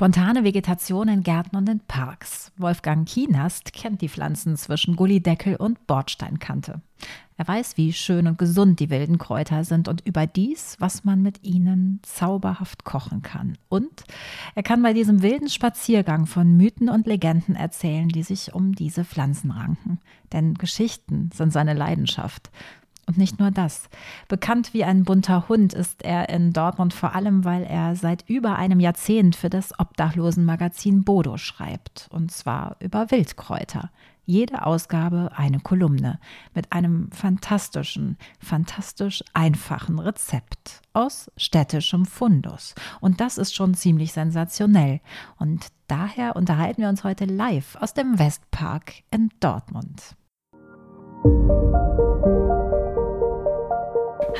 Spontane Vegetation in Gärten und in Parks. Wolfgang Kienast kennt die Pflanzen zwischen Gullideckel und Bordsteinkante. Er weiß, wie schön und gesund die wilden Kräuter sind und überdies, was man mit ihnen zauberhaft kochen kann. Und er kann bei diesem wilden Spaziergang von Mythen und Legenden erzählen, die sich um diese Pflanzen ranken. Denn Geschichten sind seine Leidenschaft. Und nicht nur das. Bekannt wie ein bunter Hund ist er in Dortmund vor allem, weil er seit über einem Jahrzehnt für das Obdachlosenmagazin Bodo schreibt. Und zwar über Wildkräuter. Jede Ausgabe eine Kolumne mit einem fantastischen, fantastisch einfachen Rezept aus städtischem Fundus. Und das ist schon ziemlich sensationell. Und daher unterhalten wir uns heute live aus dem Westpark in Dortmund.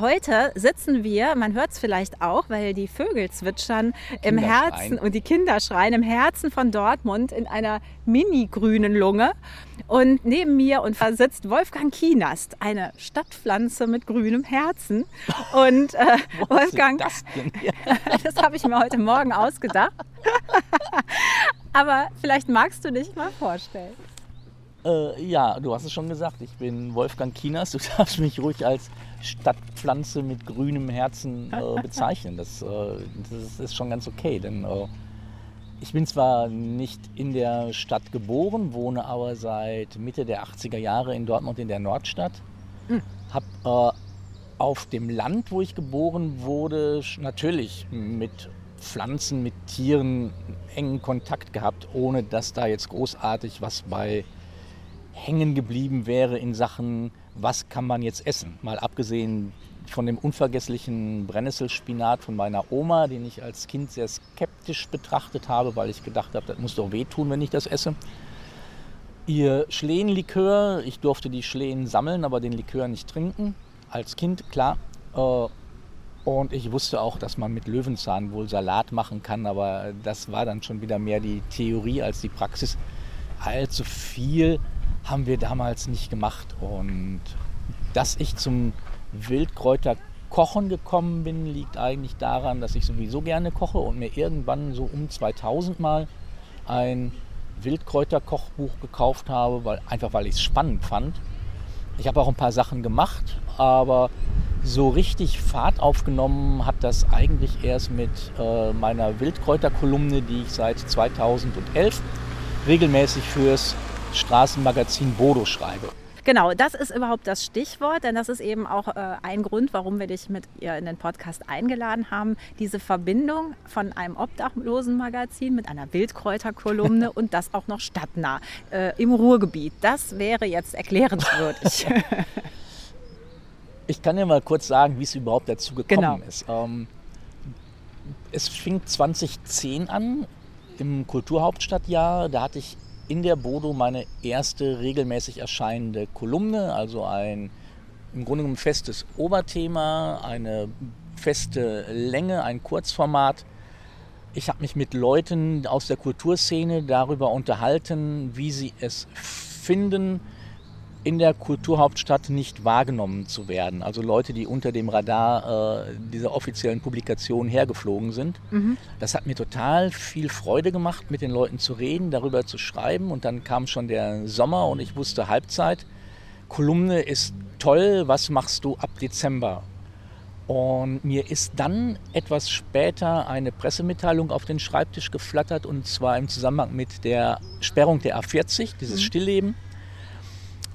Heute sitzen wir, man hört es vielleicht auch, weil die Vögel zwitschern im Herzen und die Kinder schreien im Herzen von Dortmund in einer mini-grünen Lunge. Und neben mir und sitzt Wolfgang Kienast, eine Stadtpflanze mit grünem Herzen. Und äh, Wolfgang, das, das habe ich mir heute Morgen ausgedacht. Aber vielleicht magst du dich mal vorstellen. Äh, ja, du hast es schon gesagt. Ich bin Wolfgang Kienast. Du darfst mich ruhig als Stadtpflanze mit grünem Herzen äh, bezeichnen. Das, äh, das, ist schon ganz okay, denn äh, ich bin zwar nicht in der Stadt geboren, wohne aber seit Mitte der 80er Jahre in Dortmund in der Nordstadt. Mhm. Habe äh, auf dem Land, wo ich geboren wurde, natürlich mit Pflanzen, mit Tieren engen Kontakt gehabt, ohne dass da jetzt großartig was bei hängen geblieben wäre in Sachen was kann man jetzt essen? Mal abgesehen von dem unvergesslichen Brennnesselspinat von meiner Oma, den ich als Kind sehr skeptisch betrachtet habe, weil ich gedacht habe, das muss doch wehtun, wenn ich das esse. Ihr Schlehenlikör, ich durfte die Schlehen sammeln, aber den Likör nicht trinken. Als Kind, klar. Äh, und ich wusste auch, dass man mit Löwenzahn wohl Salat machen kann, aber das war dann schon wieder mehr die Theorie als die Praxis. Allzu viel haben wir damals nicht gemacht. Und dass ich zum Wildkräuterkochen gekommen bin, liegt eigentlich daran, dass ich sowieso gerne koche und mir irgendwann so um 2000 mal ein Wildkräuterkochbuch gekauft habe, weil, einfach weil ich es spannend fand. Ich habe auch ein paar Sachen gemacht, aber so richtig Fahrt aufgenommen hat das eigentlich erst mit äh, meiner Wildkräuterkolumne, die ich seit 2011 regelmäßig fürs Straßenmagazin Bodo schreibe. Genau, das ist überhaupt das Stichwort, denn das ist eben auch äh, ein Grund, warum wir dich mit ihr in den Podcast eingeladen haben. Diese Verbindung von einem Obdachlosenmagazin mit einer Wildkräuterkolumne und das auch noch stadtnah äh, im Ruhrgebiet. Das wäre jetzt erklärenswürdig. ich kann dir mal kurz sagen, wie es überhaupt dazu gekommen genau. ist. Ähm, es fing 2010 an im Kulturhauptstadtjahr. Da hatte ich in der Bodo meine erste regelmäßig erscheinende Kolumne, also ein im Grunde genommen festes Oberthema, eine feste Länge, ein Kurzformat. Ich habe mich mit Leuten aus der Kulturszene darüber unterhalten, wie sie es finden, in der Kulturhauptstadt nicht wahrgenommen zu werden. Also Leute, die unter dem Radar äh, dieser offiziellen Publikation hergeflogen sind. Mhm. Das hat mir total viel Freude gemacht, mit den Leuten zu reden, darüber zu schreiben. Und dann kam schon der Sommer und ich wusste Halbzeit. Kolumne ist toll, was machst du ab Dezember? Und mir ist dann etwas später eine Pressemitteilung auf den Schreibtisch geflattert und zwar im Zusammenhang mit der Sperrung der A40, dieses mhm. Stillleben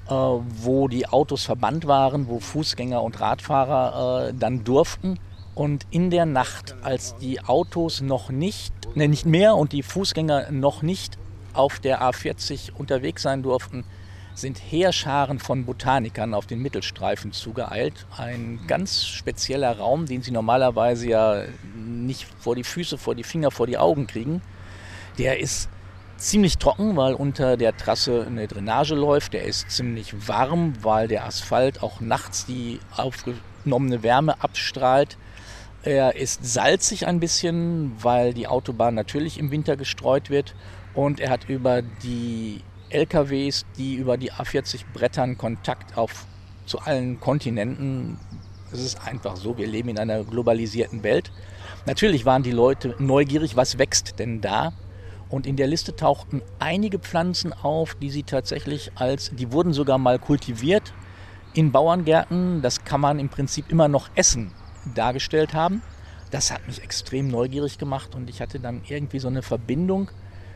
wo die Autos verbannt waren, wo Fußgänger und Radfahrer äh, dann durften. Und in der Nacht, als die Autos noch nicht, ne, nicht mehr und die Fußgänger noch nicht auf der A40 unterwegs sein durften, sind Heerscharen von Botanikern auf den Mittelstreifen zugeeilt. Ein ganz spezieller Raum, den sie normalerweise ja nicht vor die Füße, vor die Finger, vor die Augen kriegen. Der ist ziemlich trocken, weil unter der Trasse eine Drainage läuft. Der ist ziemlich warm, weil der Asphalt auch nachts die aufgenommene Wärme abstrahlt. Er ist salzig ein bisschen, weil die Autobahn natürlich im Winter gestreut wird. Und er hat über die LKWs, die über die A40 brettern, Kontakt auf, zu allen Kontinenten. Es ist einfach so, wir leben in einer globalisierten Welt. Natürlich waren die Leute neugierig, was wächst denn da? Und in der Liste tauchten einige Pflanzen auf, die sie tatsächlich als, die wurden sogar mal kultiviert in Bauerngärten. Das kann man im Prinzip immer noch essen, dargestellt haben. Das hat mich extrem neugierig gemacht und ich hatte dann irgendwie so eine Verbindung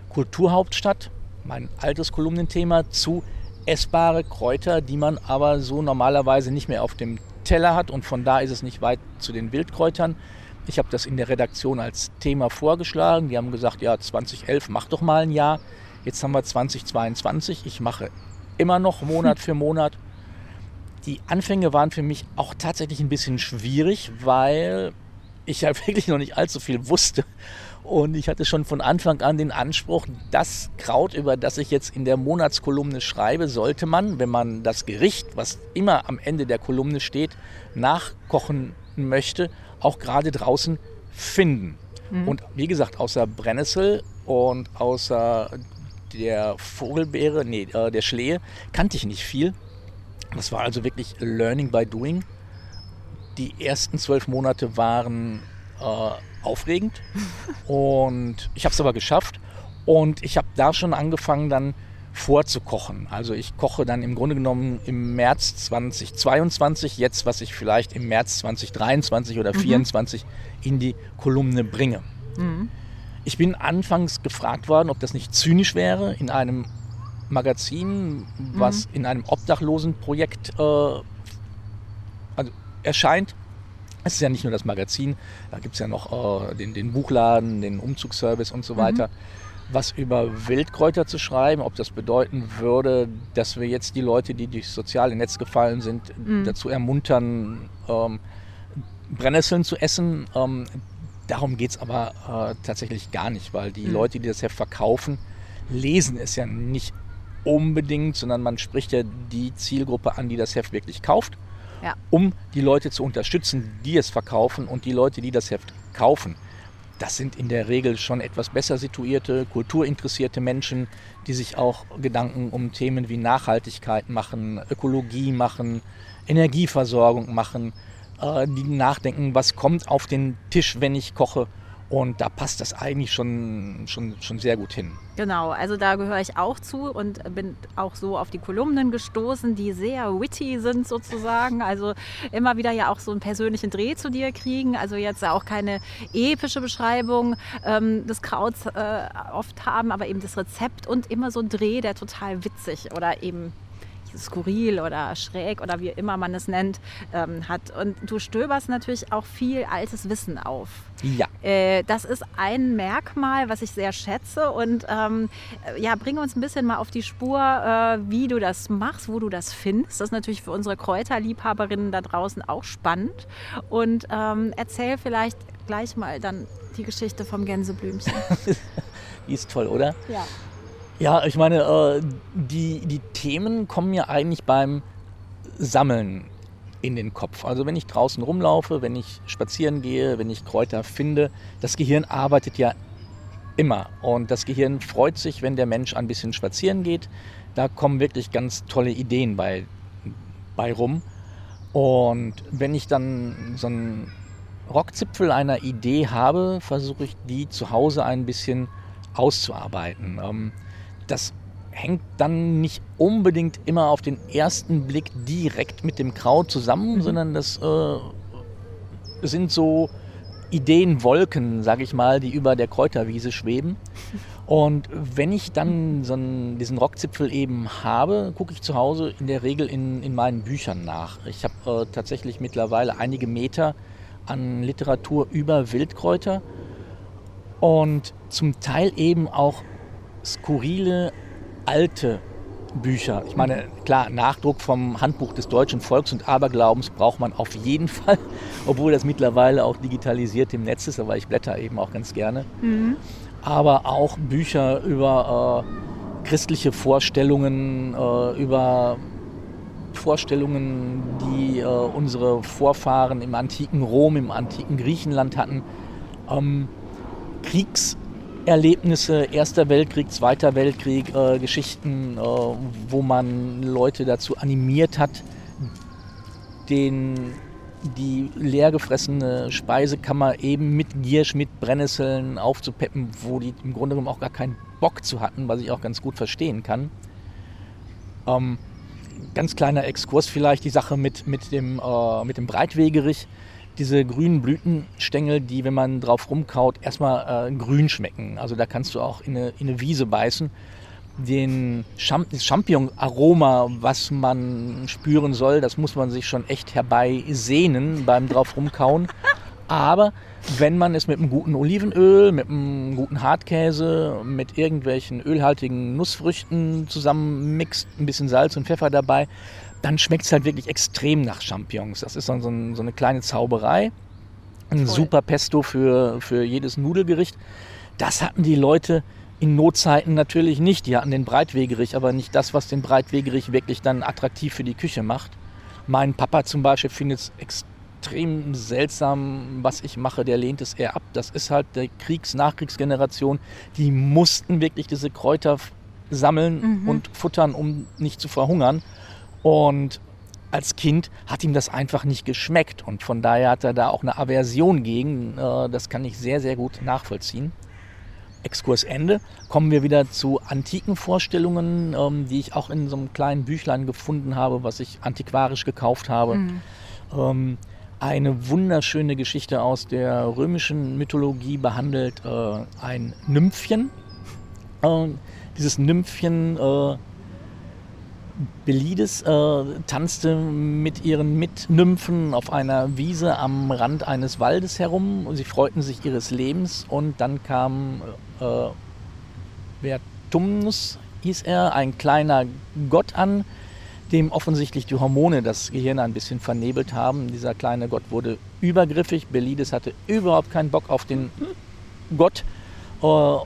Kulturhauptstadt, mein altes Kolumnenthema, zu essbare Kräuter, die man aber so normalerweise nicht mehr auf dem Teller hat und von da ist es nicht weit zu den Wildkräutern. Ich habe das in der Redaktion als Thema vorgeschlagen. Die haben gesagt, ja, 2011, mach doch mal ein Jahr. Jetzt haben wir 2022. Ich mache immer noch Monat für Monat. Die Anfänge waren für mich auch tatsächlich ein bisschen schwierig, weil ich ja wirklich noch nicht allzu viel wusste. Und ich hatte schon von Anfang an den Anspruch, das Kraut, über das ich jetzt in der Monatskolumne schreibe, sollte man, wenn man das Gericht, was immer am Ende der Kolumne steht, nachkochen möchte, auch gerade draußen finden. Mhm. Und wie gesagt, außer Brennnessel und außer der Vogelbeere, nee, äh, der Schlehe, kannte ich nicht viel. Das war also wirklich Learning by Doing. Die ersten zwölf Monate waren äh, aufregend und ich habe es aber geschafft. Und ich habe da schon angefangen, dann vorzukochen. Also ich koche dann im Grunde genommen im März 2022 jetzt, was ich vielleicht im März 2023 oder 2024 mhm. in die Kolumne bringe. Mhm. Ich bin anfangs gefragt worden, ob das nicht zynisch wäre, in einem Magazin, was mhm. in einem Obdachlosenprojekt äh, also erscheint. Es ist ja nicht nur das Magazin, da gibt es ja noch äh, den, den, Buchladen, den Umzugsservice und so mhm. Was über Wildkräuter zu schreiben, ob das bedeuten würde, dass wir jetzt die Leute, die durchs soziale Netz gefallen sind, mhm. dazu ermuntern, ähm, Brennnesseln zu essen. Ähm, darum geht es aber äh, tatsächlich gar nicht, weil die mhm. Leute, die das Heft verkaufen, lesen es ja nicht unbedingt, sondern man spricht ja die Zielgruppe an, die das Heft wirklich kauft, ja. um die Leute zu unterstützen, die es verkaufen und die Leute, die das Heft kaufen das sind in der Regel schon etwas besser situierte, kulturinteressierte Menschen, die sich auch Gedanken um Themen wie Nachhaltigkeit machen, Ökologie machen, Energieversorgung machen, äh, die nachdenken, was kommt auf den Tisch, wenn ich koche und da passt das eigentlich schon, schon, schon sehr gut hin. Genau, also da gehöre ich auch zu und bin auch so auf die Kolumnen gestoßen, die sehr witty sind sozusagen. Also immer wieder ja auch so einen persönlichen Dreh zu dir kriegen. Also jetzt auch keine epische Beschreibung ähm, des Krauts äh, oft haben, aber eben das Rezept und immer so ein Dreh, der total witzig oder eben skurril oder schräg oder wie immer man es nennt, ähm, hat. Und du stöberst natürlich auch viel altes Wissen auf. Ja. Äh, das ist ein Merkmal, was ich sehr schätze. Und ähm, ja, bringe uns ein bisschen mal auf die Spur, äh, wie du das machst, wo du das findest. Das ist natürlich für unsere Kräuterliebhaberinnen da draußen auch spannend. Und ähm, erzähl vielleicht gleich mal dann die Geschichte vom Gänseblümchen. die ist toll, oder? Ja. Ja, ich meine, äh, die, die Themen kommen mir eigentlich beim Sammeln in den Kopf. Also wenn ich draußen rumlaufe, wenn ich spazieren gehe, wenn ich Kräuter finde, das Gehirn arbeitet ja immer. Und das Gehirn freut sich, wenn der Mensch ein bisschen spazieren geht. Da kommen wirklich ganz tolle Ideen bei, bei rum. Und wenn ich dann so einen Rockzipfel einer Idee habe, versuche ich die zu Hause ein bisschen auszuarbeiten. Ähm, das hängt dann nicht unbedingt immer auf den ersten Blick direkt mit dem Kraut zusammen, mhm. sondern das äh, sind so Ideenwolken, sage ich mal, die über der Kräuterwiese schweben. Und wenn ich dann so einen, diesen Rockzipfel eben habe, gucke ich zu Hause in der Regel in, in meinen Büchern nach. Ich habe äh, tatsächlich mittlerweile einige Meter an Literatur über Wildkräuter und zum Teil eben auch skurrile alte Bücher. Ich meine, klar, Nachdruck vom Handbuch des deutschen Volks und Aberglaubens braucht man auf jeden Fall, obwohl das mittlerweile auch digitalisiert im Netz ist, aber ich blätter eben auch ganz gerne. Mhm. Aber auch Bücher über äh, christliche Vorstellungen, äh, über Vorstellungen, die äh, unsere Vorfahren im antiken Rom, im antiken Griechenland hatten. Ähm, Kriegserlebnisse, Erster Weltkrieg, Zweiter Weltkrieg, äh, Geschichten, äh, wo man Leute dazu animiert hat, den, die leergefressene Speisekammer eben mit Giersch, mit Brennnesseln aufzupeppen, wo die im Grunde genommen auch gar keinen Bock zu hatten, was ich auch ganz gut verstehen kann. Ähm, ganz kleiner Exkurs vielleicht, die Sache mit, mit, dem, äh, mit dem Breitwegerich. Diese grünen Blütenstängel, die, wenn man drauf rumkaut, erstmal äh, grün schmecken. Also da kannst du auch in eine, in eine Wiese beißen. Den Champignon-Aroma, was man spüren soll, das muss man sich schon echt herbeisehnen beim drauf rumkauen. Aber wenn man es mit einem guten Olivenöl, mit einem guten Hartkäse, mit irgendwelchen ölhaltigen Nussfrüchten zusammenmixt, ein bisschen Salz und Pfeffer dabei, dann schmeckt es halt wirklich extrem nach Champignons. Das ist dann so, ein, so eine kleine Zauberei. Ein Toll. super Pesto für, für jedes Nudelgericht. Das hatten die Leute in Notzeiten natürlich nicht. Die hatten den Breitwegerich, aber nicht das, was den Breitwegerich wirklich dann attraktiv für die Küche macht. Mein Papa zum Beispiel findet es extrem extrem seltsam, was ich mache, der lehnt es eher ab. Das ist halt der Kriegs-Nachkriegsgeneration, die mussten wirklich diese Kräuter sammeln mhm. und futtern, um nicht zu verhungern. Und als Kind hat ihm das einfach nicht geschmeckt und von daher hat er da auch eine Aversion gegen. Äh, das kann ich sehr, sehr gut nachvollziehen. Exkursende kommen wir wieder zu antiken Vorstellungen, ähm, die ich auch in so einem kleinen Büchlein gefunden habe, was ich antiquarisch gekauft habe. Mhm. Ähm, eine wunderschöne Geschichte aus der römischen Mythologie behandelt äh, ein Nymphchen. Äh, dieses Nymphchen Belides äh, tanzte mit ihren Mitnymphen auf einer Wiese am Rand eines Waldes herum sie freuten sich ihres Lebens und dann kam äh, Vertumnus hieß er, ein kleiner Gott an, dem offensichtlich die Hormone das Gehirn ein bisschen vernebelt haben. Dieser kleine Gott wurde übergriffig. Belides hatte überhaupt keinen Bock auf den Gott äh,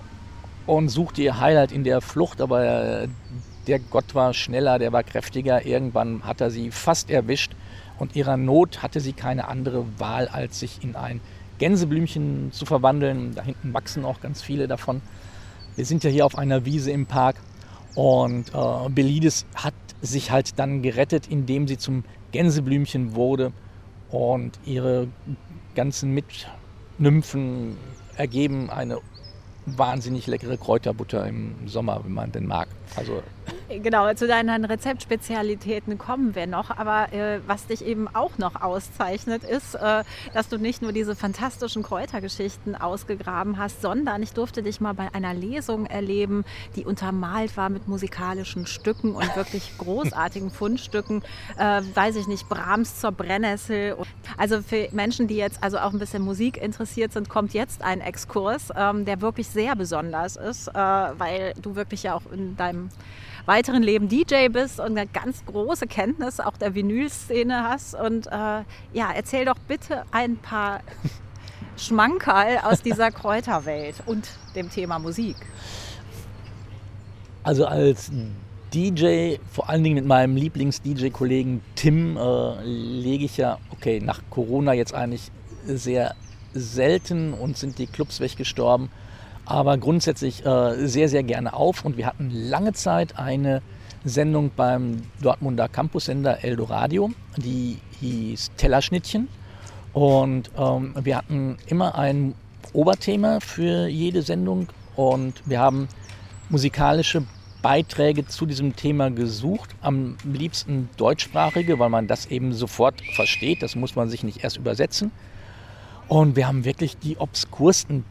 und suchte ihr Highlight in der Flucht, aber äh, der Gott war schneller, der war kräftiger. Irgendwann hat er sie fast erwischt und ihrer Not hatte sie keine andere Wahl, als sich in ein Gänseblümchen zu verwandeln. Da hinten wachsen auch ganz viele davon. Wir sind ja hier auf einer Wiese im Park und äh, Belides hat sich halt dann gerettet, indem sie zum Gänseblümchen wurde und ihre ganzen Mitnymphen ergeben eine wahnsinnig leckere Kräuterbutter im Sommer, wenn man den mag. Also Genau, zu deinen Rezeptspezialitäten kommen wir noch. Aber äh, was dich eben auch noch auszeichnet, ist, äh, dass du nicht nur diese fantastischen Kräutergeschichten ausgegraben hast, sondern ich durfte dich mal bei einer Lesung erleben, die untermalt war mit musikalischen Stücken und wirklich großartigen Fundstücken. Äh, weiß ich nicht, Brahms zur Brennnessel. Also für Menschen, die jetzt also auch ein bisschen Musik interessiert sind, kommt jetzt ein Exkurs, ähm, der wirklich sehr besonders ist, äh, weil du wirklich ja auch in deinem weiteren Leben DJ bist und eine ganz große Kenntnis auch der Vinylszene hast. Und äh, ja, erzähl doch bitte ein paar Schmankerl aus dieser Kräuterwelt und dem Thema Musik. Also als DJ, vor allen Dingen mit meinem Lieblings-DJ-Kollegen Tim, äh, lege ich ja, okay, nach Corona jetzt eigentlich sehr selten und sind die Clubs weggestorben aber grundsätzlich äh, sehr, sehr gerne auf. Und wir hatten lange Zeit eine Sendung beim Dortmunder Campussender Eldoradio, die hieß Tellerschnittchen. Und ähm, wir hatten immer ein Oberthema für jede Sendung und wir haben musikalische Beiträge zu diesem Thema gesucht, am liebsten deutschsprachige, weil man das eben sofort versteht, das muss man sich nicht erst übersetzen. Und wir haben wirklich die obskursten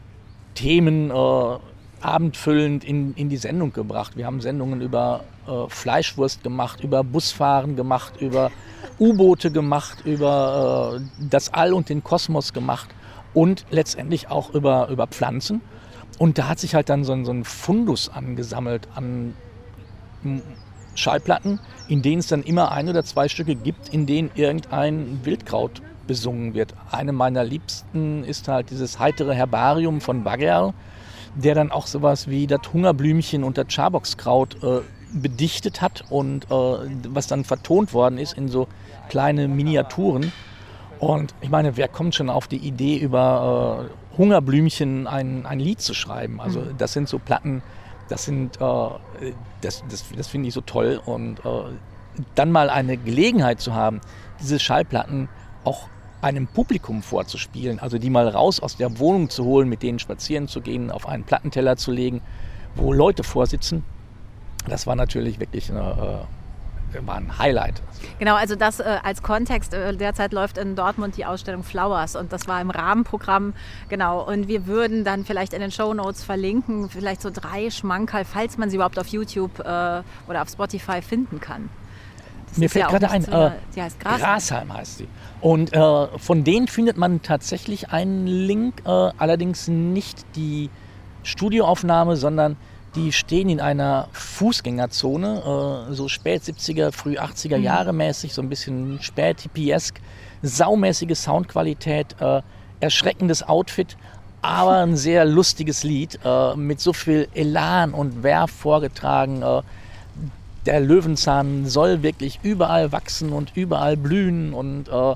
Themen äh, abendfüllend in, in die Sendung gebracht. Wir haben Sendungen über äh, Fleischwurst gemacht, über Busfahren gemacht, über U-Boote gemacht, über äh, das All und den Kosmos gemacht und letztendlich auch über, über Pflanzen. Und da hat sich halt dann so ein, so ein Fundus angesammelt an Schallplatten, in denen es dann immer ein oder zwei Stücke gibt, in denen irgendein Wildkraut besungen wird. Eine meiner liebsten ist halt dieses heitere Herbarium von Baggerl, der dann auch sowas wie das Hungerblümchen und das Schaboxkraut äh, bedichtet hat und äh, was dann vertont worden ist in so kleine Miniaturen. Und ich meine, wer kommt schon auf die Idee, über äh, Hungerblümchen ein, ein Lied zu schreiben? Also mhm. das sind so Platten, das sind, äh, das, das, das finde ich so toll. Und äh, dann mal eine Gelegenheit zu haben, diese Schallplatten auch einem Publikum vorzuspielen, also die mal raus aus der Wohnung zu holen, mit denen spazieren zu gehen, auf einen Plattenteller zu legen, wo Leute vorsitzen, das war natürlich wirklich eine, äh, war ein Highlight. Genau, also das äh, als Kontext. Äh, derzeit läuft in Dortmund die Ausstellung Flowers und das war im Rahmenprogramm. Genau, und wir würden dann vielleicht in den Show Notes verlinken, vielleicht so drei Schmankerl, falls man sie überhaupt auf YouTube äh, oder auf Spotify finden kann. Mir fällt ja gerade ein, äh, die heißt Grasheim. Grasheim heißt sie. Und äh, von denen findet man tatsächlich einen Link, äh, allerdings nicht die Studioaufnahme, sondern die stehen in einer Fußgängerzone, äh, so spät 70er, früh 80er mhm. Jahre mäßig, so ein bisschen spät hippiesk, saumäßige Soundqualität, äh, erschreckendes Outfit, aber ein sehr lustiges Lied äh, mit so viel Elan und Werf vorgetragen der Löwenzahn soll wirklich überall wachsen und überall blühen und äh,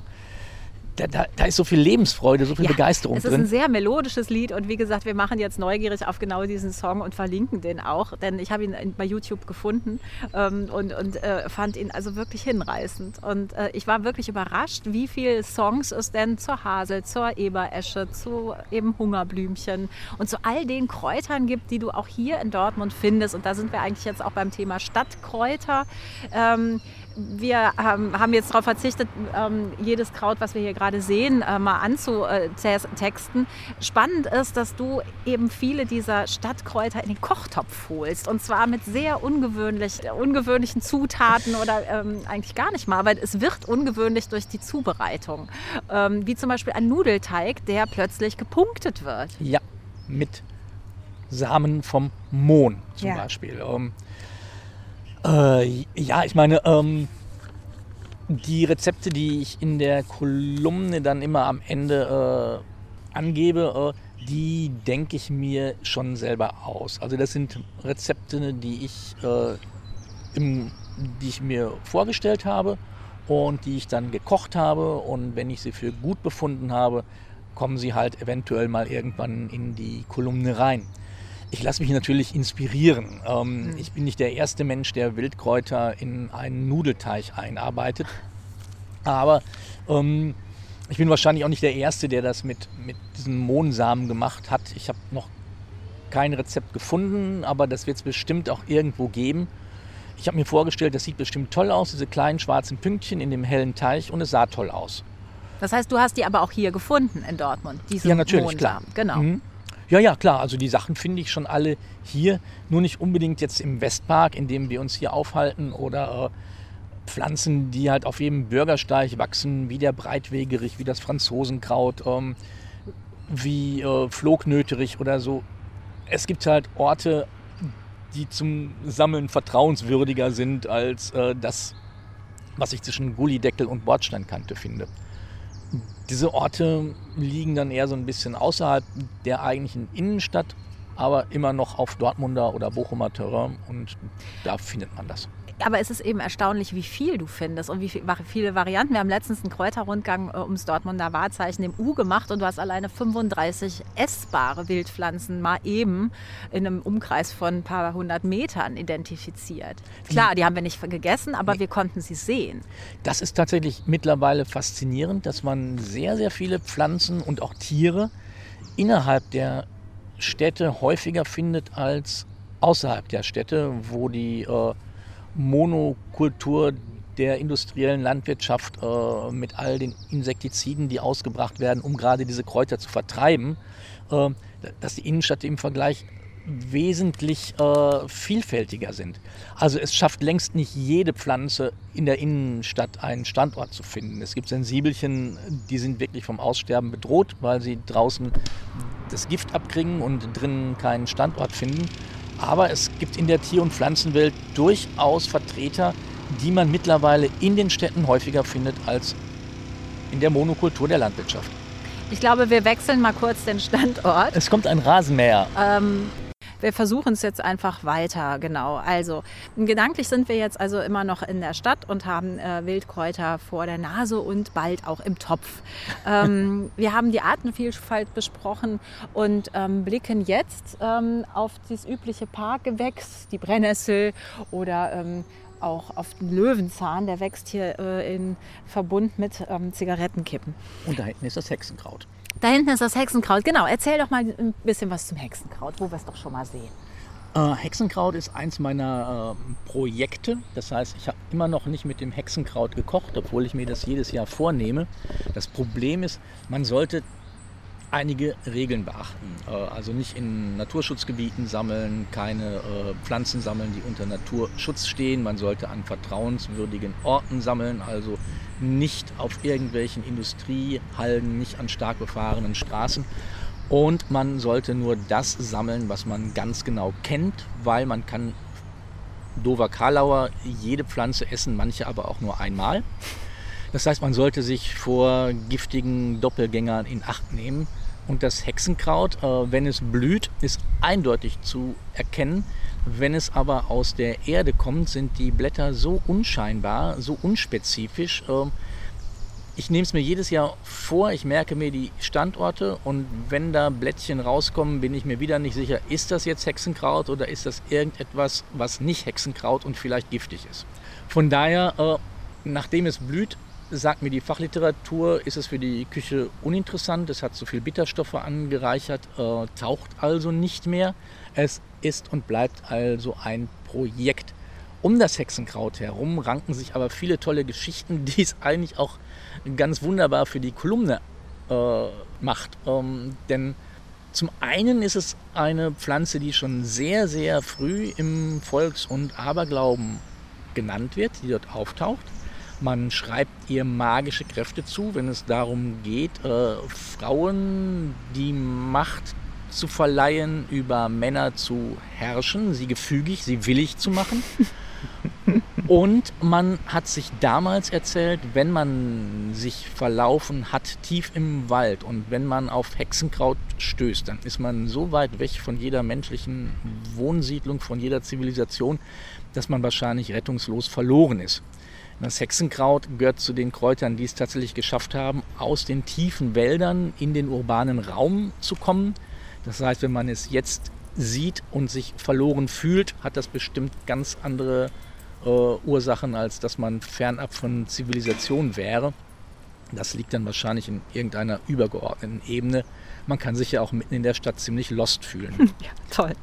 da, da, da, ist so viel Lebensfreude, so viel ja, Begeisterung drin. Es ist ein sehr melodisches Lied und wie gesagt, wir machen jetzt neugierig auf genau diesen Song und verlinken den auch, denn ich habe ihn bei YouTube gefunden ähm, und, und äh, fand ihn also wirklich hinreißend. Und äh, ich war wirklich überrascht, wie viele Songs es denn zur Hasel, zur Eberesche, zu eben Hungerblümchen und zu all den Kräutern gibt, die du auch hier in Dortmund findest. Und da sind wir eigentlich jetzt auch beim Thema Stadtkräuter. Ähm, wir ähm, haben jetzt darauf verzichtet, ähm, jedes Kraut, was wir hier gerade sehen, äh, mal anzutexten. Spannend ist, dass du eben viele dieser Stadtkräuter in den Kochtopf holst. Und zwar mit sehr ungewöhnlich, ungewöhnlichen Zutaten oder ähm, eigentlich gar nicht mal, weil es wird ungewöhnlich durch die Zubereitung. Ähm, wie zum Beispiel ein Nudelteig, der plötzlich gepunktet wird. Ja, mit Samen vom Mohn zum ja. Beispiel. Ähm, äh, ja, ich meine, ähm, die Rezepte, die ich in der Kolumne dann immer am Ende äh, angebe, äh, die denke ich mir schon selber aus. Also das sind Rezepte, die ich, äh, im, die ich mir vorgestellt habe und die ich dann gekocht habe. Und wenn ich sie für gut befunden habe, kommen sie halt eventuell mal irgendwann in die Kolumne rein. Ich lasse mich natürlich inspirieren. Ähm, mhm. Ich bin nicht der erste Mensch, der Wildkräuter in einen Nudelteig einarbeitet. Aber ähm, ich bin wahrscheinlich auch nicht der Erste, der das mit, mit diesen Mohnsamen gemacht hat. Ich habe noch kein Rezept gefunden, aber das wird es bestimmt auch irgendwo geben. Ich habe mir vorgestellt, das sieht bestimmt toll aus, diese kleinen schwarzen Pünktchen in dem hellen Teich und es sah toll aus. Das heißt, du hast die aber auch hier gefunden in Dortmund, diese Ja, natürlich, Mohnsamen. klar. Genau. Mhm. Ja, ja, klar. Also die Sachen finde ich schon alle hier. Nur nicht unbedingt jetzt im Westpark, in dem wir uns hier aufhalten oder äh, Pflanzen, die halt auf jedem Bürgersteig wachsen, wie der Breitwegerich, wie das Franzosenkraut, ähm, wie äh, Flognöterich oder so. Es gibt halt Orte, die zum Sammeln vertrauenswürdiger sind als äh, das, was ich zwischen Gullideckel und Bordsteinkante finde. Diese Orte liegen dann eher so ein bisschen außerhalb der eigentlichen Innenstadt, aber immer noch auf Dortmunder oder Bochumer Terrain und da findet man das aber es ist eben erstaunlich, wie viel du findest und wie viele Varianten. Wir haben letztens einen Kräuterrundgang äh, ums Dortmunder Wahrzeichen im U gemacht und du hast alleine 35 essbare Wildpflanzen mal eben in einem Umkreis von ein paar hundert Metern identifiziert. Klar, die haben wir nicht gegessen, aber nee. wir konnten sie sehen. Das ist tatsächlich mittlerweile faszinierend, dass man sehr, sehr viele Pflanzen und auch Tiere innerhalb der Städte häufiger findet als außerhalb der Städte, wo die äh, Monokultur der industriellen Landwirtschaft äh, mit all den Insektiziden, die ausgebracht werden, um gerade diese Kräuter zu vertreiben, äh, dass die Innenstadt im Vergleich wesentlich äh, vielfältiger sind. Also es schafft längst nicht jede Pflanze in der Innenstadt einen Standort zu finden. Es gibt Sensibelchen, die sind wirklich vom Aussterben bedroht, weil sie draußen das Gift abkriegen und drinnen keinen Standort finden. Aber es gibt in der Tier- und Pflanzenwelt durchaus Vertreter, die man mittlerweile in den Städten häufiger findet als in der Monokultur der Landwirtschaft. Ich glaube, wir wechseln mal kurz den Standort. Es kommt ein Rasenmäher. Ähm, wir versuchen es jetzt einfach weiter, genau. Also gedanklich sind wir jetzt also immer noch in der Stadt und haben äh, Wildkräuter vor der Nase und bald auch im Topf. ähm, wir haben die Artenvielfalt besprochen und ähm, blicken jetzt ähm, auf das übliche Parkgewächs, die Brennnessel oder ähm, auch auf den Löwenzahn, der wächst hier äh, in Verbund mit ähm, Zigarettenkippen. Und da hinten ist das Hexenkraut. Da hinten ist das Hexenkraut. Genau, erzähl doch mal ein bisschen was zum Hexenkraut, wo wir es doch schon mal sehen. Äh, Hexenkraut ist eins meiner äh, Projekte. Das heißt, ich habe immer noch nicht mit dem Hexenkraut gekocht, obwohl ich mir das jedes Jahr vornehme. Das Problem ist, man sollte einige Regeln beachten. Äh, also nicht in Naturschutzgebieten sammeln, keine äh, Pflanzen sammeln, die unter Naturschutz stehen. Man sollte an vertrauenswürdigen Orten sammeln, also nicht auf irgendwelchen Industriehalden, nicht an stark befahrenen Straßen. Und man sollte nur das sammeln, was man ganz genau kennt, weil man kann Dover Karlauer jede Pflanze essen, manche aber auch nur einmal. Das heißt, man sollte sich vor giftigen Doppelgängern in Acht nehmen. Und das Hexenkraut, äh, wenn es blüht, ist eindeutig zu erkennen. Wenn es aber aus der Erde kommt, sind die Blätter so unscheinbar, so unspezifisch. Äh, ich nehme es mir jedes Jahr vor, ich merke mir die Standorte und wenn da Blättchen rauskommen, bin ich mir wieder nicht sicher, ist das jetzt Hexenkraut oder ist das irgendetwas, was nicht Hexenkraut und vielleicht giftig ist. Von daher, äh, nachdem es blüht, sagt mir die Fachliteratur, ist es für die Küche uninteressant. Es hat zu viel Bitterstoffe angereichert, äh, taucht also nicht mehr. Es ist und bleibt also ein Projekt. Um das Hexenkraut herum ranken sich aber viele tolle Geschichten, die es eigentlich auch ganz wunderbar für die Kolumne äh, macht. Ähm, denn zum einen ist es eine Pflanze, die schon sehr, sehr früh im Volks- und Aberglauben genannt wird, die dort auftaucht. Man schreibt ihr magische Kräfte zu, wenn es darum geht, äh, Frauen die Macht zu verleihen, über Männer zu herrschen, sie gefügig, sie willig zu machen. Und man hat sich damals erzählt, wenn man sich verlaufen hat tief im Wald und wenn man auf Hexenkraut stößt, dann ist man so weit weg von jeder menschlichen Wohnsiedlung, von jeder Zivilisation, dass man wahrscheinlich rettungslos verloren ist. Das Hexenkraut gehört zu den Kräutern, die es tatsächlich geschafft haben, aus den tiefen Wäldern in den urbanen Raum zu kommen. Das heißt, wenn man es jetzt sieht und sich verloren fühlt, hat das bestimmt ganz andere äh, Ursachen, als dass man fernab von Zivilisation wäre. Das liegt dann wahrscheinlich in irgendeiner übergeordneten Ebene. Man kann sich ja auch mitten in der Stadt ziemlich lost fühlen. Ja, toll.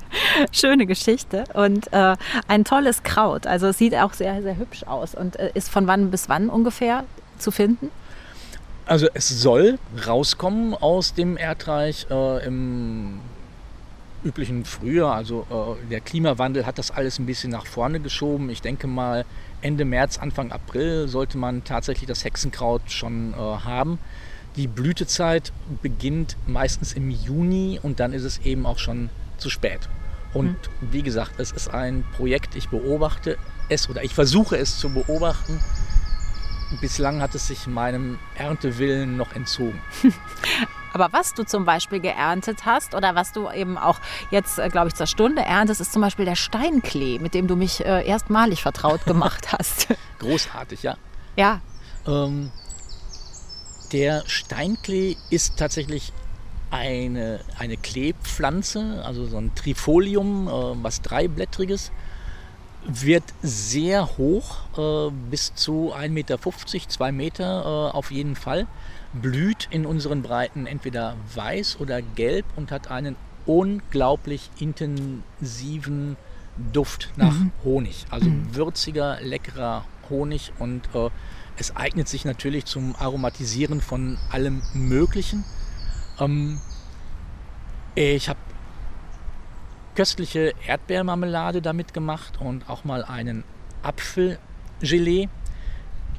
Schöne Geschichte und äh, ein tolles Kraut. Also es sieht auch sehr, sehr hübsch aus und äh, ist von wann bis wann ungefähr zu finden? Also es soll rauskommen aus dem Erdreich äh, im üblichen Frühjahr. Also äh, der Klimawandel hat das alles ein bisschen nach vorne geschoben. Ich denke mal, Ende März, Anfang April sollte man tatsächlich das Hexenkraut schon äh, haben. Die Blütezeit beginnt meistens im Juni und dann ist es eben auch schon zu spät. Und mhm. wie gesagt, es ist ein Projekt, ich beobachte es oder ich versuche es zu beobachten. Bislang hat es sich meinem Erntewillen noch entzogen. Aber was du zum Beispiel geerntet hast oder was du eben auch jetzt, äh, glaube ich, zur Stunde erntest, ist zum Beispiel der Steinklee, mit dem du mich äh, erstmalig vertraut gemacht hast. Großartig, ja. Ja. Ähm, der Steinklee ist tatsächlich eine, eine Kleepflanze, also so ein Trifolium, äh, was dreiblättriges, wird sehr hoch, äh, bis zu 1,50 Meter, 2 Meter äh, auf jeden Fall blüht in unseren Breiten entweder weiß oder gelb und hat einen unglaublich intensiven Duft nach mhm. Honig. Also mhm. würziger, leckerer Honig und äh, es eignet sich natürlich zum Aromatisieren von allem Möglichen. Ähm, ich habe köstliche Erdbeermarmelade damit gemacht und auch mal einen Apfelgelee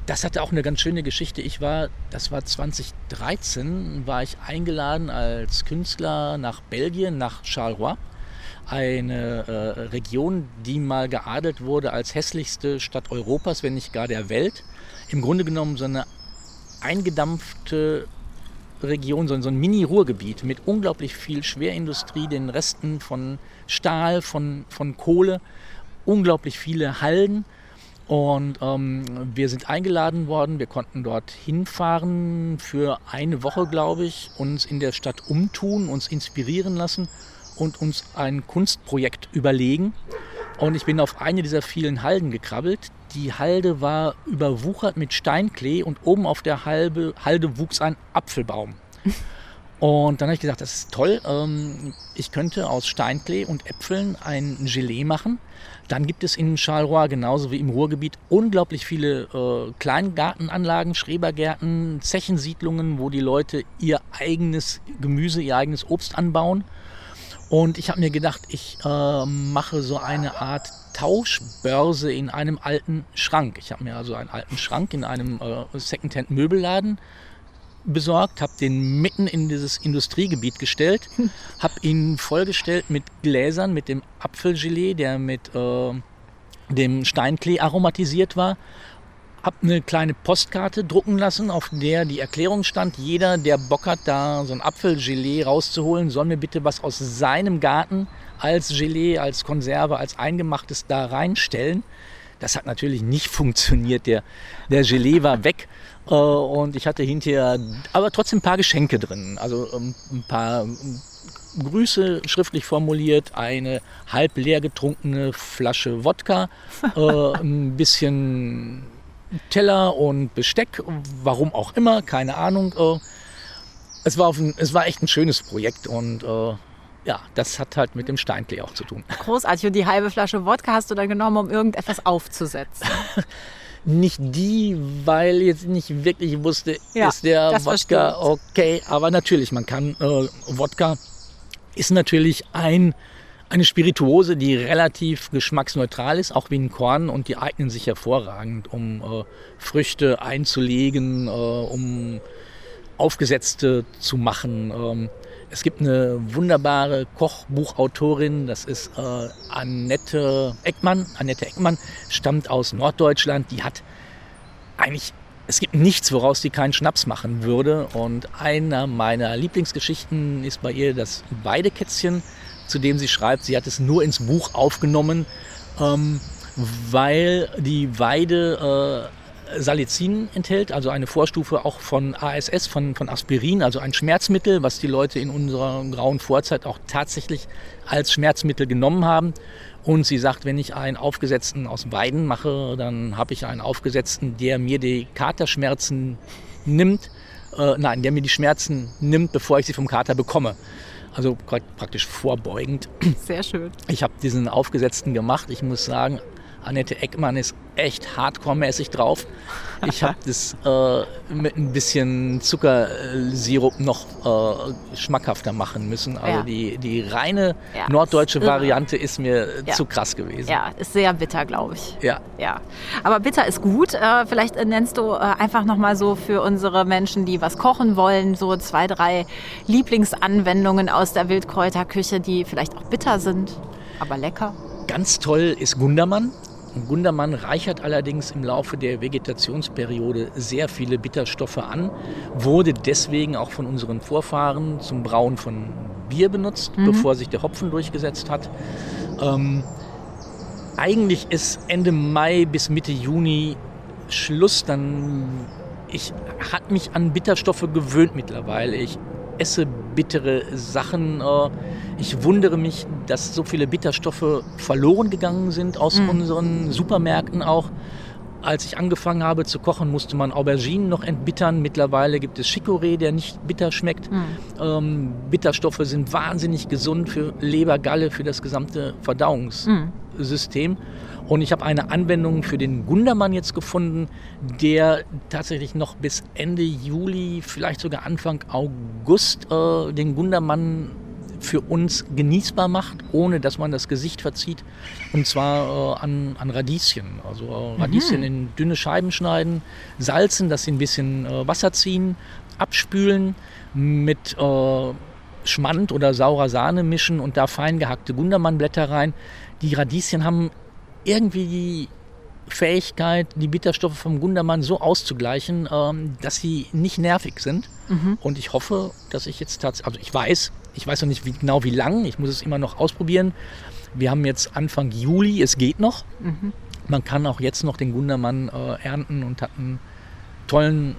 das hatte auch eine ganz schöne Geschichte. Ich war, das war 2013, war ich eingeladen als Künstler nach Belgien, nach Charleroi. Eine äh, Region, die mal geadelt wurde als hässlichste Stadt Europas, wenn nicht gar der Welt. Im Grunde genommen so eine eingedampfte Region, so, so ein Mini-Ruhrgebiet mit unglaublich viel Schwerindustrie, den Resten von Stahl, von, von Kohle, unglaublich viele Halden. Und ähm, wir sind eingeladen worden, wir konnten dort hinfahren für eine Woche, glaube ich, uns in der Stadt umtun, uns inspirieren lassen und uns ein Kunstprojekt überlegen. Und ich bin auf eine dieser vielen Halden gekrabbelt. Die Halde war überwuchert mit Steinklee und oben auf der Halde, Halde wuchs ein Apfelbaum. Und dann habe ich gesagt, das ist toll. Ähm, ich könnte aus Steinklee und Äpfeln ein Gelee machen. Dann gibt es in Charleroi genauso wie im Ruhrgebiet unglaublich viele äh, Kleingartenanlagen, Schrebergärten, Zechensiedlungen, wo die Leute ihr eigenes Gemüse, ihr eigenes Obst anbauen. Und ich habe mir gedacht, ich äh, mache so eine Art Tauschbörse in einem alten Schrank. Ich habe mir also einen alten Schrank in einem äh, Secondhand-Möbelladen besorgt, habe den mitten in dieses Industriegebiet gestellt, habe ihn vollgestellt mit Gläsern, mit dem Apfelgelee, der mit äh, dem Steinklee aromatisiert war, habe eine kleine Postkarte drucken lassen, auf der die Erklärung stand, jeder, der Bock hat, da so ein Apfelgelee rauszuholen, soll mir bitte was aus seinem Garten als Gelee, als Konserve, als Eingemachtes da reinstellen. Das hat natürlich nicht funktioniert. Der, der Gelee war weg und ich hatte hinterher aber trotzdem ein paar Geschenke drin. Also ähm, ein paar ähm, Grüße schriftlich formuliert, eine halb leer getrunkene Flasche Wodka, äh, ein bisschen Teller und Besteck, warum auch immer, keine Ahnung. Äh, es, war ein, es war echt ein schönes Projekt und ja, das hat halt mit dem Steinklee auch zu tun. Großartig. Und die halbe Flasche Wodka hast du dann genommen, um irgendetwas aufzusetzen? nicht die, weil jetzt nicht wirklich wusste, ja, ist der Wodka okay. Aber natürlich, man kann, äh, Wodka ist natürlich ein, eine Spirituose, die relativ geschmacksneutral ist, auch wie ein Korn und die eignen sich hervorragend, um äh, Früchte einzulegen, äh, um Aufgesetzte zu machen. Ähm, es gibt eine wunderbare Kochbuchautorin, das ist äh, Annette Eckmann. Annette Eckmann stammt aus Norddeutschland. Die hat eigentlich, es gibt nichts, woraus sie keinen Schnaps machen würde. Und einer meiner Lieblingsgeschichten ist bei ihr das Weidekätzchen, zu dem sie schreibt, sie hat es nur ins Buch aufgenommen, ähm, weil die Weide äh, Salicin enthält, also eine Vorstufe auch von ASS, von, von Aspirin, also ein Schmerzmittel, was die Leute in unserer grauen Vorzeit auch tatsächlich als Schmerzmittel genommen haben. Und sie sagt, wenn ich einen aufgesetzten aus Weiden mache, dann habe ich einen aufgesetzten, der mir die Katerschmerzen nimmt, äh, nein, der mir die Schmerzen nimmt, bevor ich sie vom Kater bekomme. Also praktisch vorbeugend. Sehr schön. Ich habe diesen aufgesetzten gemacht. Ich muss sagen, Annette Eckmann ist echt hardcore-mäßig drauf. Ich habe das äh, mit ein bisschen Zuckersirup noch äh, schmackhafter machen müssen. Also ja. die, die reine ja, norddeutsche Variante ist mir ja. zu krass gewesen. Ja, ist sehr bitter, glaube ich. Ja. ja. Aber bitter ist gut. Äh, vielleicht nennst du äh, einfach nochmal so für unsere Menschen, die was kochen wollen, so zwei, drei Lieblingsanwendungen aus der Wildkräuterküche, die vielleicht auch bitter sind, aber lecker. Ganz toll ist Gundermann. Gundermann reichert allerdings im Laufe der Vegetationsperiode sehr viele Bitterstoffe an, wurde deswegen auch von unseren Vorfahren zum Brauen von Bier benutzt, mhm. bevor sich der Hopfen durchgesetzt hat. Ähm, eigentlich ist Ende Mai bis Mitte Juni Schluss. Dann ich hat mich an Bitterstoffe gewöhnt mittlerweile. Ich esse bittere Sachen. Äh, ich wundere mich, dass so viele Bitterstoffe verloren gegangen sind aus mhm. unseren Supermärkten auch. Als ich angefangen habe zu kochen, musste man Auberginen noch entbittern. Mittlerweile gibt es Chicorée, der nicht bitter schmeckt. Mhm. Ähm, Bitterstoffe sind wahnsinnig gesund für Leber, Galle, für das gesamte Verdauungssystem. Mhm. Und ich habe eine Anwendung für den Gundermann jetzt gefunden, der tatsächlich noch bis Ende Juli, vielleicht sogar Anfang August äh, den Gundermann für uns genießbar macht, ohne dass man das Gesicht verzieht. Und zwar äh, an, an Radieschen. Also äh, Radieschen mhm. in dünne Scheiben schneiden, salzen, dass sie ein bisschen äh, Wasser ziehen, abspülen, mit äh, Schmand oder saurer Sahne mischen und da fein gehackte Gundermannblätter rein. Die Radieschen haben irgendwie die Fähigkeit, die Bitterstoffe vom Gundermann so auszugleichen, ähm, dass sie nicht nervig sind. Mhm. Und ich hoffe, dass ich jetzt tatsächlich, also ich weiß, ich weiß noch nicht wie, genau wie lang, ich muss es immer noch ausprobieren. Wir haben jetzt Anfang Juli, es geht noch. Mhm. Man kann auch jetzt noch den Gundermann äh, ernten und hat einen tollen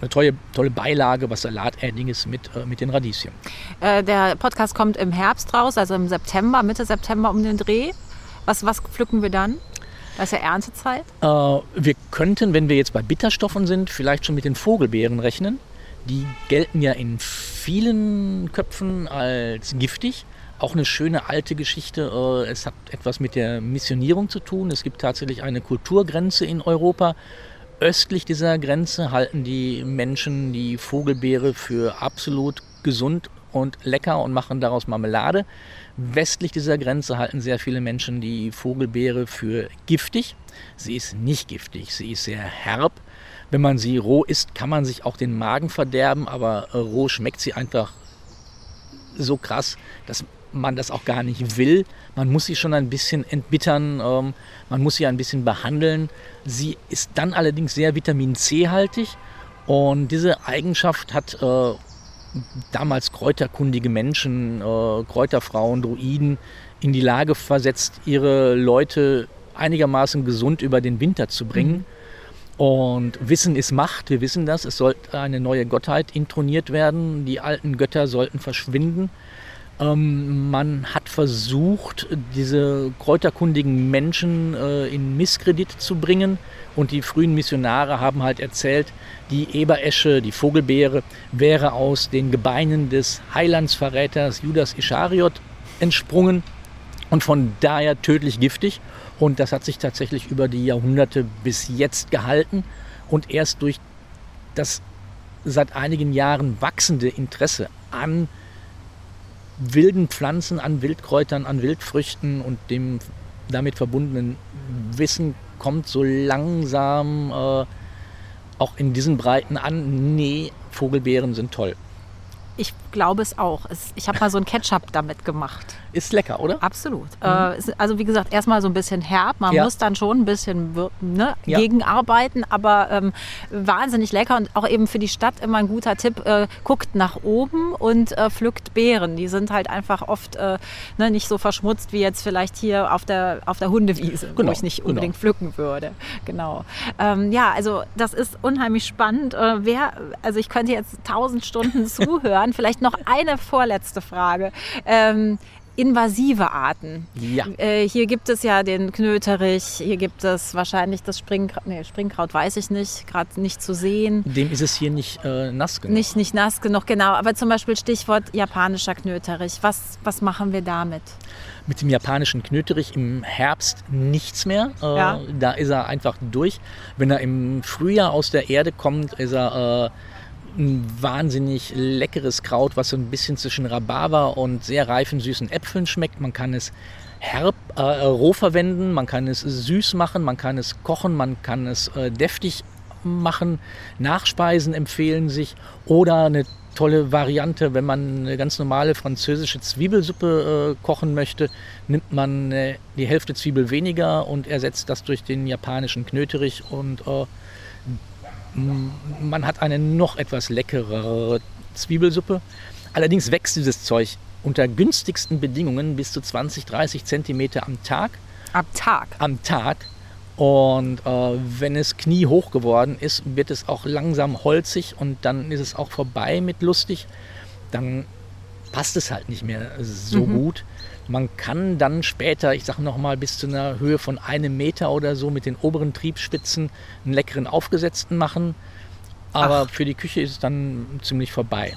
eine tolle, tolle Beilage, was Salatähnliches mit, äh, mit den Radieschen. Äh, der Podcast kommt im Herbst raus, also im September, Mitte September um den Dreh. Was, was pflücken wir dann? Das ist ja Erntezeit. Äh, wir könnten, wenn wir jetzt bei Bitterstoffen sind, vielleicht schon mit den Vogelbeeren rechnen. Die gelten ja in vielen Köpfen als giftig. Auch eine schöne alte Geschichte. Äh, es hat etwas mit der Missionierung zu tun. Es gibt tatsächlich eine Kulturgrenze in Europa. Östlich dieser Grenze halten die Menschen die Vogelbeere für absolut gesund und lecker und machen daraus Marmelade. Westlich dieser Grenze halten sehr viele Menschen die Vogelbeere für giftig. Sie ist nicht giftig, sie ist sehr herb. Wenn man sie roh isst, kann man sich auch den Magen verderben, aber roh schmeckt sie einfach so krass, dass man das auch gar nicht will. Man muss sie schon ein bisschen entbittern, ähm, man muss sie ein bisschen behandeln. Sie ist dann allerdings sehr Vitamin C-haltig und diese Eigenschaft hat äh, damals kräuterkundige Menschen, äh, Kräuterfrauen, Druiden in die Lage versetzt, ihre Leute einigermaßen gesund über den Winter zu bringen. Mhm. Und Wissen ist Macht, wir wissen das. Es sollte eine neue Gottheit introniert werden. Die alten Götter sollten verschwinden. Ähm, man hat versucht, diese kräuterkundigen Menschen äh, in Misskredit zu bringen. Und die frühen Missionare haben halt erzählt, die Eberesche, die Vogelbeere, wäre aus den Gebeinen des Heilandsverräters Judas Ischariot entsprungen und von daher tödlich giftig. Und das hat sich tatsächlich über die Jahrhunderte bis jetzt gehalten. Und erst durch das seit einigen Jahren wachsende Interesse an wilden Pflanzen, an Wildkräutern, an Wildfrüchten und dem damit verbundenen Wissen kommt so langsam äh, auch in diesen Breiten an, nee, Vogelbeeren sind toll. Ich glaube es auch. Es, ich habe mal so ein Ketchup damit gemacht. Ist lecker, oder? Absolut. Mhm. Äh, also wie gesagt, erstmal so ein bisschen herb. Man ja. muss dann schon ein bisschen ne, ja. gegenarbeiten, aber ähm, wahnsinnig lecker und auch eben für die Stadt immer ein guter Tipp. Äh, guckt nach oben und äh, pflückt Beeren. Die sind halt einfach oft äh, ne, nicht so verschmutzt wie jetzt vielleicht hier auf der, auf der Hundewiese, genau. wo ich nicht genau. unbedingt genau. pflücken würde. Genau. Ähm, ja, also das ist unheimlich spannend. Äh, wer, also ich könnte jetzt tausend Stunden zuhören. Vielleicht noch eine vorletzte Frage. Ähm, invasive Arten. Ja. Äh, hier gibt es ja den Knöterich, hier gibt es wahrscheinlich das Springkraut, nee, Springkraut weiß ich nicht, gerade nicht zu sehen. Dem ist es hier nicht äh, nass genug. Nicht, nicht nass genug, genau. Aber zum Beispiel Stichwort japanischer Knöterich. Was, was machen wir damit? Mit dem japanischen Knöterich im Herbst nichts mehr. Äh, ja. Da ist er einfach durch. Wenn er im Frühjahr aus der Erde kommt, ist er äh, ein wahnsinnig leckeres Kraut, was so ein bisschen zwischen Rhabarber und sehr reifen süßen Äpfeln schmeckt. Man kann es herb äh, roh verwenden, man kann es süß machen, man kann es kochen, man kann es äh, deftig machen. Nachspeisen empfehlen sich oder eine tolle Variante, wenn man eine ganz normale französische Zwiebelsuppe äh, kochen möchte, nimmt man äh, die Hälfte Zwiebel weniger und ersetzt das durch den japanischen Knöterich und äh, man hat eine noch etwas leckerere Zwiebelsuppe. Allerdings wächst dieses Zeug unter günstigsten Bedingungen bis zu 20, 30 Zentimeter am Tag. Am Tag? Am Tag. Und äh, wenn es kniehoch geworden ist, wird es auch langsam holzig und dann ist es auch vorbei mit lustig. Dann passt es halt nicht mehr so mhm. gut. Man kann dann später, ich sage nochmal, bis zu einer Höhe von einem Meter oder so mit den oberen Triebspitzen einen leckeren aufgesetzten machen. Aber Ach. für die Küche ist es dann ziemlich vorbei.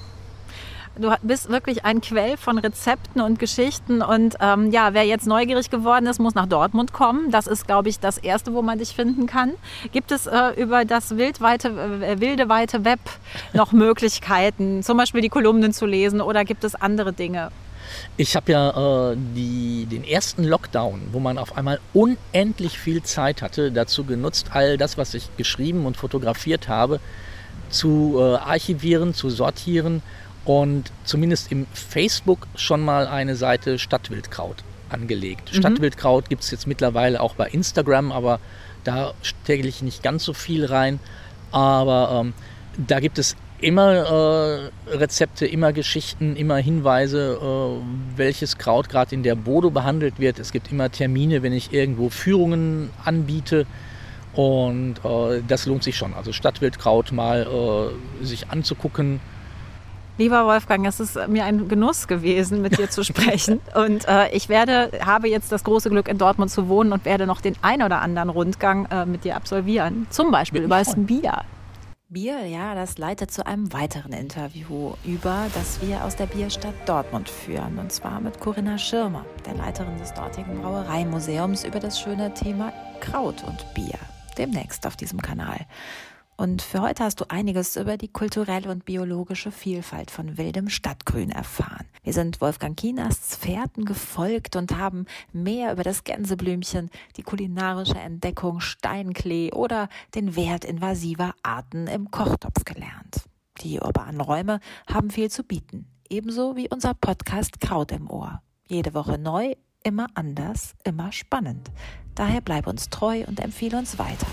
Du bist wirklich ein Quell von Rezepten und Geschichten. Und ähm, ja, wer jetzt neugierig geworden ist, muss nach Dortmund kommen. Das ist, glaube ich, das Erste, wo man dich finden kann. Gibt es äh, über das wildweite, äh, wilde weite Web noch Möglichkeiten, zum Beispiel die Kolumnen zu lesen oder gibt es andere Dinge? Ich habe ja äh, die, den ersten Lockdown, wo man auf einmal unendlich viel Zeit hatte, dazu genutzt, all das, was ich geschrieben und fotografiert habe, zu äh, archivieren, zu sortieren und zumindest im Facebook schon mal eine Seite Stadtwildkraut angelegt. Mhm. Stadtwildkraut gibt es jetzt mittlerweile auch bei Instagram, aber da stelle ich nicht ganz so viel rein. Aber ähm, da gibt es immer äh, Rezepte, immer Geschichten, immer Hinweise, äh, welches Kraut gerade in der Bodo behandelt wird. Es gibt immer Termine, wenn ich irgendwo Führungen anbiete. Und äh, das lohnt sich schon. Also Stadtwildkraut mal äh, sich anzugucken. Lieber Wolfgang, es ist mir ein Genuss gewesen, mit dir zu sprechen. Und äh, ich werde, habe jetzt das große Glück, in Dortmund zu wohnen und werde noch den ein oder anderen Rundgang äh, mit dir absolvieren. Zum Beispiel über das Bier. Bier, ja, das leitet zu einem weiteren Interview über, das wir aus der Bierstadt Dortmund führen. Und zwar mit Corinna Schirmer, der Leiterin des dortigen Brauereimuseums, über das schöne Thema Kraut und Bier. Demnächst auf diesem Kanal. Und für heute hast du einiges über die kulturelle und biologische Vielfalt von wildem Stadtgrün erfahren. Wir sind Wolfgang Kienasts Fährten gefolgt und haben mehr über das Gänseblümchen, die kulinarische Entdeckung Steinklee oder den Wert invasiver Arten im Kochtopf gelernt. Die urbanen Räume haben viel zu bieten, ebenso wie unser Podcast Kraut im Ohr. Jede Woche neu, immer anders, immer spannend. Daher bleib uns treu und empfehle uns weiter.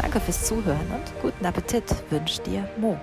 Danke fürs Zuhören und guten Appetit wünscht dir Mo.